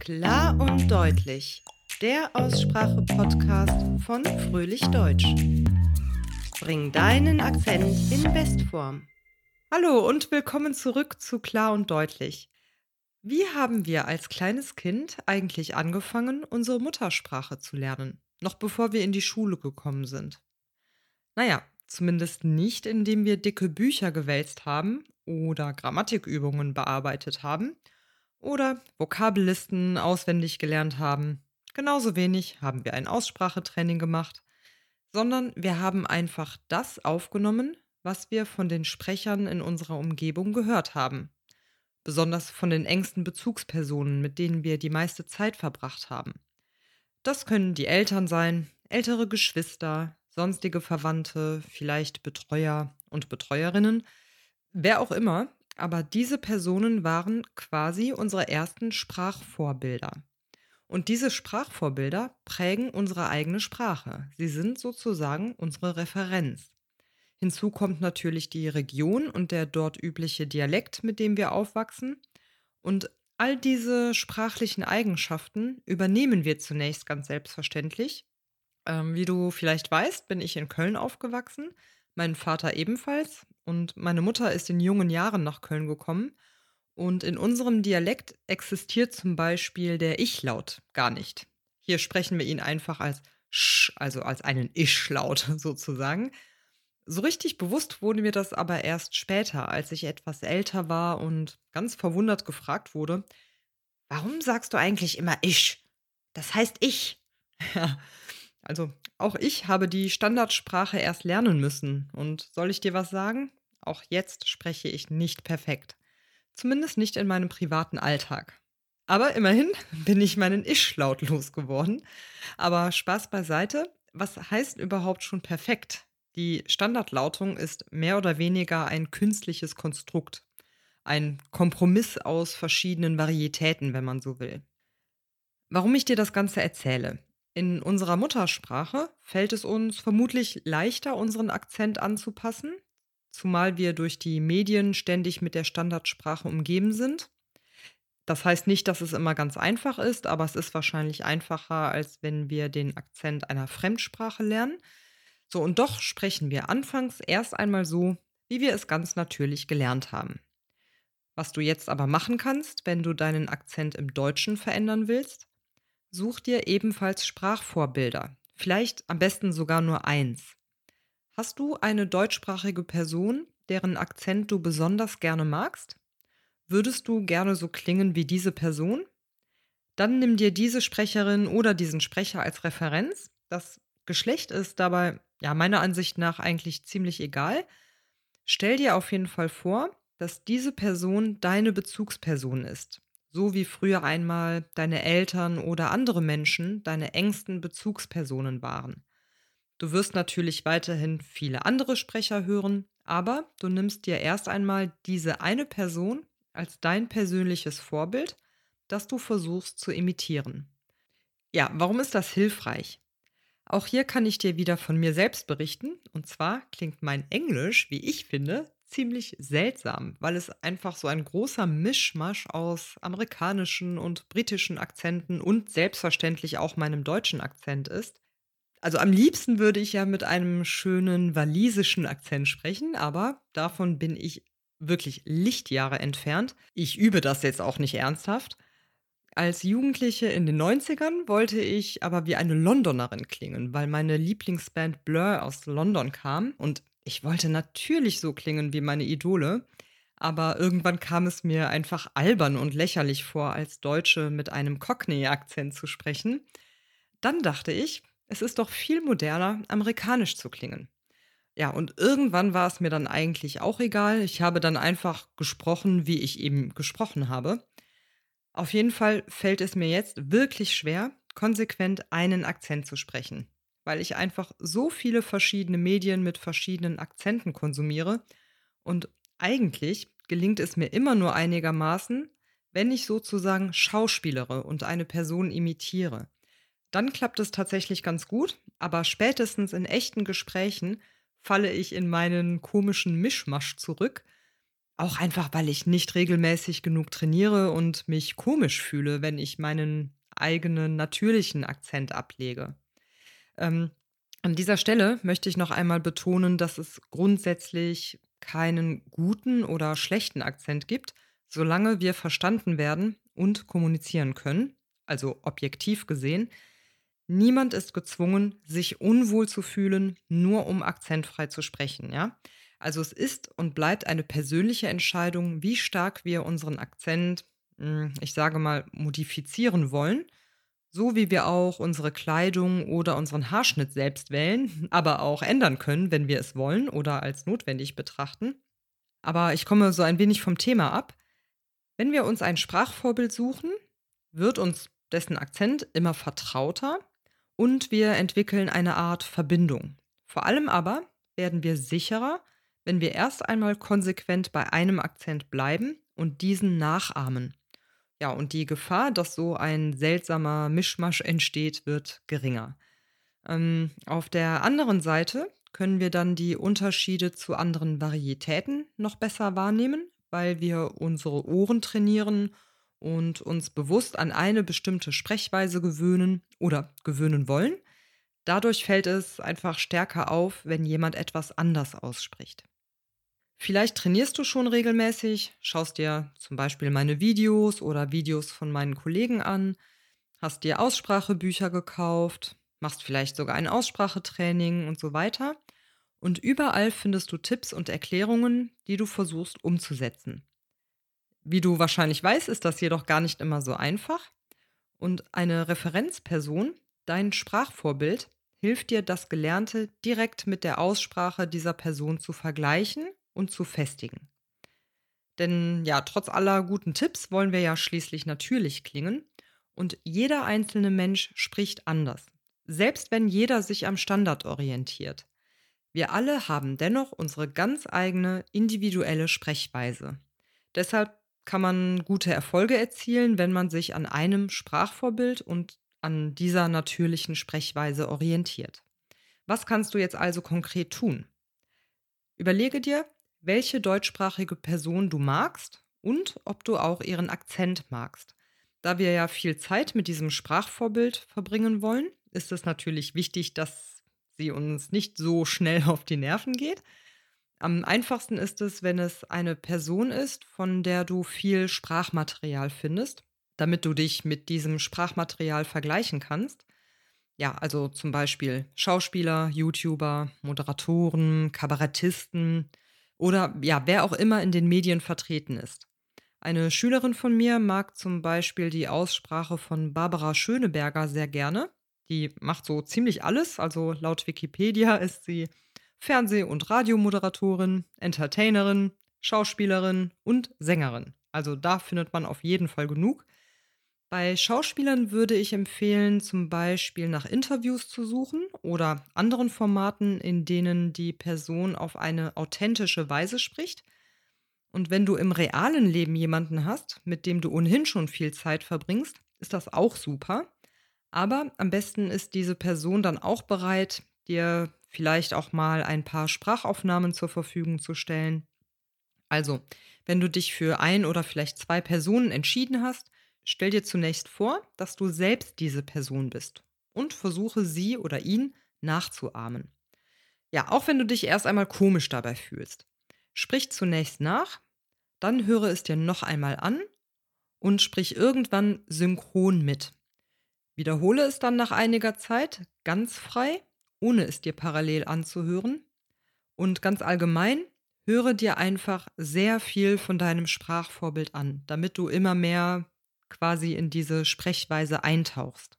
Klar und deutlich. Der Aussprache-Podcast von Fröhlich Deutsch. Bring deinen Akzent in Bestform. Hallo und willkommen zurück zu Klar und deutlich. Wie haben wir als kleines Kind eigentlich angefangen, unsere Muttersprache zu lernen, noch bevor wir in die Schule gekommen sind? Naja, zumindest nicht, indem wir dicke Bücher gewälzt haben oder Grammatikübungen bearbeitet haben oder Vokabellisten auswendig gelernt haben. Genauso wenig haben wir ein Aussprachetraining gemacht, sondern wir haben einfach das aufgenommen, was wir von den Sprechern in unserer Umgebung gehört haben. Besonders von den engsten Bezugspersonen, mit denen wir die meiste Zeit verbracht haben. Das können die Eltern sein, ältere Geschwister, sonstige Verwandte, vielleicht Betreuer und Betreuerinnen, wer auch immer, aber diese Personen waren quasi unsere ersten Sprachvorbilder. Und diese Sprachvorbilder prägen unsere eigene Sprache. Sie sind sozusagen unsere Referenz. Hinzu kommt natürlich die Region und der dort übliche Dialekt, mit dem wir aufwachsen. Und all diese sprachlichen Eigenschaften übernehmen wir zunächst ganz selbstverständlich. Ähm, wie du vielleicht weißt, bin ich in Köln aufgewachsen, mein Vater ebenfalls und meine Mutter ist in jungen Jahren nach Köln gekommen. Und in unserem Dialekt existiert zum Beispiel der Ich-Laut gar nicht. Hier sprechen wir ihn einfach als Sch, also als einen Ich-Laut sozusagen. So richtig bewusst wurde mir das aber erst später, als ich etwas älter war und ganz verwundert gefragt wurde, warum sagst du eigentlich immer ich? Das heißt ich. Ja, also auch ich habe die Standardsprache erst lernen müssen. Und soll ich dir was sagen? Auch jetzt spreche ich nicht perfekt. Zumindest nicht in meinem privaten Alltag. Aber immerhin bin ich meinen Ich-Laut losgeworden. Aber Spaß beiseite, was heißt überhaupt schon perfekt? Die Standardlautung ist mehr oder weniger ein künstliches Konstrukt. Ein Kompromiss aus verschiedenen Varietäten, wenn man so will. Warum ich dir das Ganze erzähle? In unserer Muttersprache fällt es uns vermutlich leichter, unseren Akzent anzupassen, zumal wir durch die Medien ständig mit der Standardsprache umgeben sind. Das heißt nicht, dass es immer ganz einfach ist, aber es ist wahrscheinlich einfacher, als wenn wir den Akzent einer Fremdsprache lernen. So, und doch sprechen wir anfangs erst einmal so, wie wir es ganz natürlich gelernt haben. Was du jetzt aber machen kannst, wenn du deinen Akzent im Deutschen verändern willst, such dir ebenfalls Sprachvorbilder, vielleicht am besten sogar nur eins. Hast du eine deutschsprachige Person, deren Akzent du besonders gerne magst? Würdest du gerne so klingen wie diese Person? Dann nimm dir diese Sprecherin oder diesen Sprecher als Referenz. Das Geschlecht ist dabei, ja, meiner Ansicht nach eigentlich ziemlich egal. Stell dir auf jeden Fall vor, dass diese Person deine Bezugsperson ist. So wie früher einmal deine Eltern oder andere Menschen deine engsten Bezugspersonen waren. Du wirst natürlich weiterhin viele andere Sprecher hören, aber du nimmst dir erst einmal diese eine Person als dein persönliches Vorbild, das du versuchst zu imitieren. Ja, warum ist das hilfreich? Auch hier kann ich dir wieder von mir selbst berichten. Und zwar klingt mein Englisch, wie ich finde, ziemlich seltsam, weil es einfach so ein großer Mischmasch aus amerikanischen und britischen Akzenten und selbstverständlich auch meinem deutschen Akzent ist. Also am liebsten würde ich ja mit einem schönen walisischen Akzent sprechen, aber davon bin ich wirklich Lichtjahre entfernt. Ich übe das jetzt auch nicht ernsthaft. Als Jugendliche in den 90ern wollte ich aber wie eine Londonerin klingen, weil meine Lieblingsband Blur aus London kam und ich wollte natürlich so klingen wie meine Idole. Aber irgendwann kam es mir einfach albern und lächerlich vor, als Deutsche mit einem Cockney-Akzent zu sprechen. Dann dachte ich, es ist doch viel moderner, amerikanisch zu klingen. Ja, und irgendwann war es mir dann eigentlich auch egal. Ich habe dann einfach gesprochen, wie ich eben gesprochen habe. Auf jeden Fall fällt es mir jetzt wirklich schwer, konsequent einen Akzent zu sprechen, weil ich einfach so viele verschiedene Medien mit verschiedenen Akzenten konsumiere und eigentlich gelingt es mir immer nur einigermaßen, wenn ich sozusagen schauspielere und eine Person imitiere. Dann klappt es tatsächlich ganz gut, aber spätestens in echten Gesprächen falle ich in meinen komischen Mischmasch zurück. auch einfach, weil ich nicht regelmäßig genug trainiere und mich komisch fühle, wenn ich meinen eigenen natürlichen Akzent ablege. Ähm, an dieser Stelle möchte ich noch einmal betonen, dass es grundsätzlich keinen guten oder schlechten Akzent gibt, solange wir verstanden werden und kommunizieren können, also objektiv gesehen. Niemand ist gezwungen, sich unwohl zu fühlen, nur um akzentfrei zu sprechen, ja? Also es ist und bleibt eine persönliche Entscheidung, wie stark wir unseren Akzent, hm, ich sage mal, modifizieren wollen so wie wir auch unsere Kleidung oder unseren Haarschnitt selbst wählen, aber auch ändern können, wenn wir es wollen oder als notwendig betrachten. Aber ich komme so ein wenig vom Thema ab. Wenn wir uns ein Sprachvorbild suchen, wird uns dessen Akzent immer vertrauter und wir entwickeln eine Art Verbindung. Vor allem aber werden wir sicherer, wenn wir erst einmal konsequent bei einem Akzent bleiben und diesen nachahmen. Ja, und die Gefahr, dass so ein seltsamer Mischmasch entsteht, wird geringer. Ähm, auf der anderen Seite können wir dann die Unterschiede zu anderen Varietäten noch besser wahrnehmen, weil wir unsere Ohren trainieren und uns bewusst an eine bestimmte Sprechweise gewöhnen oder gewöhnen wollen. Dadurch fällt es einfach stärker auf, wenn jemand etwas anders ausspricht. Vielleicht trainierst du schon regelmäßig, schaust dir zum Beispiel meine Videos oder Videos von meinen Kollegen an, hast dir Aussprachebücher gekauft, machst vielleicht sogar ein Aussprachetraining und so weiter. Und überall findest du Tipps und Erklärungen, die du versuchst umzusetzen. Wie du wahrscheinlich weißt, ist das jedoch gar nicht immer so einfach. Und eine Referenzperson, dein Sprachvorbild, hilft dir, das Gelernte direkt mit der Aussprache dieser Person zu vergleichen und zu festigen. Denn ja, trotz aller guten Tipps wollen wir ja schließlich natürlich klingen und jeder einzelne Mensch spricht anders, selbst wenn jeder sich am Standard orientiert. Wir alle haben dennoch unsere ganz eigene individuelle Sprechweise. Deshalb kann man gute Erfolge erzielen, wenn man sich an einem Sprachvorbild und an dieser natürlichen Sprechweise orientiert. Was kannst du jetzt also konkret tun? Überlege dir, welche deutschsprachige Person du magst und ob du auch ihren Akzent magst. Da wir ja viel Zeit mit diesem Sprachvorbild verbringen wollen, ist es natürlich wichtig, dass sie uns nicht so schnell auf die Nerven geht. Am einfachsten ist es, wenn es eine Person ist, von der du viel Sprachmaterial findest, damit du dich mit diesem Sprachmaterial vergleichen kannst. Ja, also zum Beispiel Schauspieler, YouTuber, Moderatoren, Kabarettisten, oder ja, wer auch immer in den Medien vertreten ist. Eine Schülerin von mir mag zum Beispiel die Aussprache von Barbara Schöneberger sehr gerne. Die macht so ziemlich alles, also laut Wikipedia ist sie Fernseh- und Radiomoderatorin, Entertainerin, Schauspielerin und Sängerin. Also da findet man auf jeden Fall genug. Bei Schauspielern würde ich empfehlen, zum Beispiel nach Interviews zu suchen oder anderen Formaten, in denen die Person auf eine authentische Weise spricht. Und wenn du im realen Leben jemanden hast, mit dem du ohnehin schon viel Zeit verbringst, ist das auch super. Aber am besten ist diese Person dann auch bereit, dir vielleicht auch mal ein paar Sprachaufnahmen zur Verfügung zu stellen. Also, wenn du dich für ein oder vielleicht zwei Personen entschieden hast, Stell dir zunächst vor, dass du selbst diese Person bist und versuche sie oder ihn nachzuahmen. Ja, auch wenn du dich erst einmal komisch dabei fühlst. Sprich zunächst nach, dann höre es dir noch einmal an und sprich irgendwann synchron mit. Wiederhole es dann nach einiger Zeit ganz frei, ohne es dir parallel anzuhören. Und ganz allgemein, höre dir einfach sehr viel von deinem Sprachvorbild an, damit du immer mehr quasi in diese Sprechweise eintauchst.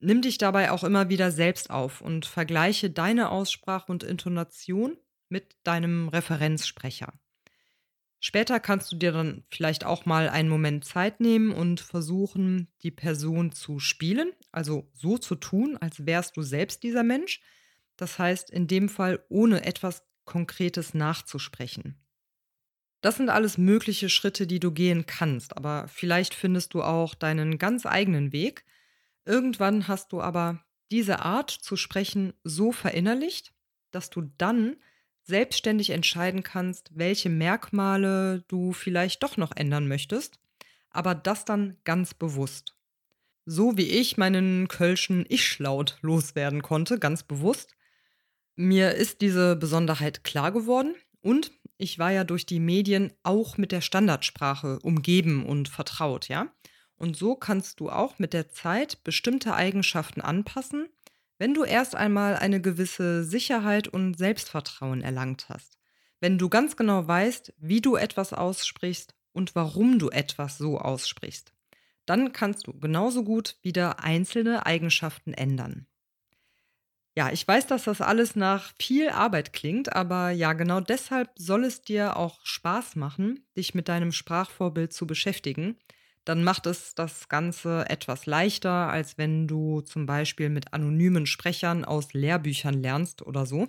Nimm dich dabei auch immer wieder selbst auf und vergleiche deine Aussprache und Intonation mit deinem Referenzsprecher. Später kannst du dir dann vielleicht auch mal einen Moment Zeit nehmen und versuchen, die Person zu spielen, also so zu tun, als wärst du selbst dieser Mensch. Das heißt, in dem Fall ohne etwas Konkretes nachzusprechen. Das sind alles mögliche Schritte, die du gehen kannst, aber vielleicht findest du auch deinen ganz eigenen Weg. Irgendwann hast du aber diese Art zu sprechen so verinnerlicht, dass du dann selbstständig entscheiden kannst, welche Merkmale du vielleicht doch noch ändern möchtest, aber das dann ganz bewusst. So wie ich meinen kölschen Ich-Laut loswerden konnte, ganz bewusst. Mir ist diese Besonderheit klar geworden und ich war ja durch die Medien auch mit der Standardsprache umgeben und vertraut, ja? Und so kannst du auch mit der Zeit bestimmte Eigenschaften anpassen, wenn du erst einmal eine gewisse Sicherheit und Selbstvertrauen erlangt hast. Wenn du ganz genau weißt, wie du etwas aussprichst und warum du etwas so aussprichst, dann kannst du genauso gut wieder einzelne Eigenschaften ändern. Ja, ich weiß, dass das alles nach viel Arbeit klingt, aber ja, genau deshalb soll es dir auch Spaß machen, dich mit deinem Sprachvorbild zu beschäftigen. Dann macht es das Ganze etwas leichter, als wenn du zum Beispiel mit anonymen Sprechern aus Lehrbüchern lernst oder so.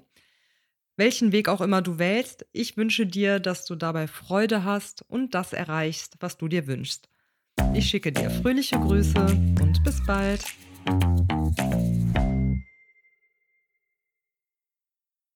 Welchen Weg auch immer du wählst, ich wünsche dir, dass du dabei Freude hast und das erreichst, was du dir wünschst. Ich schicke dir fröhliche Grüße und bis bald.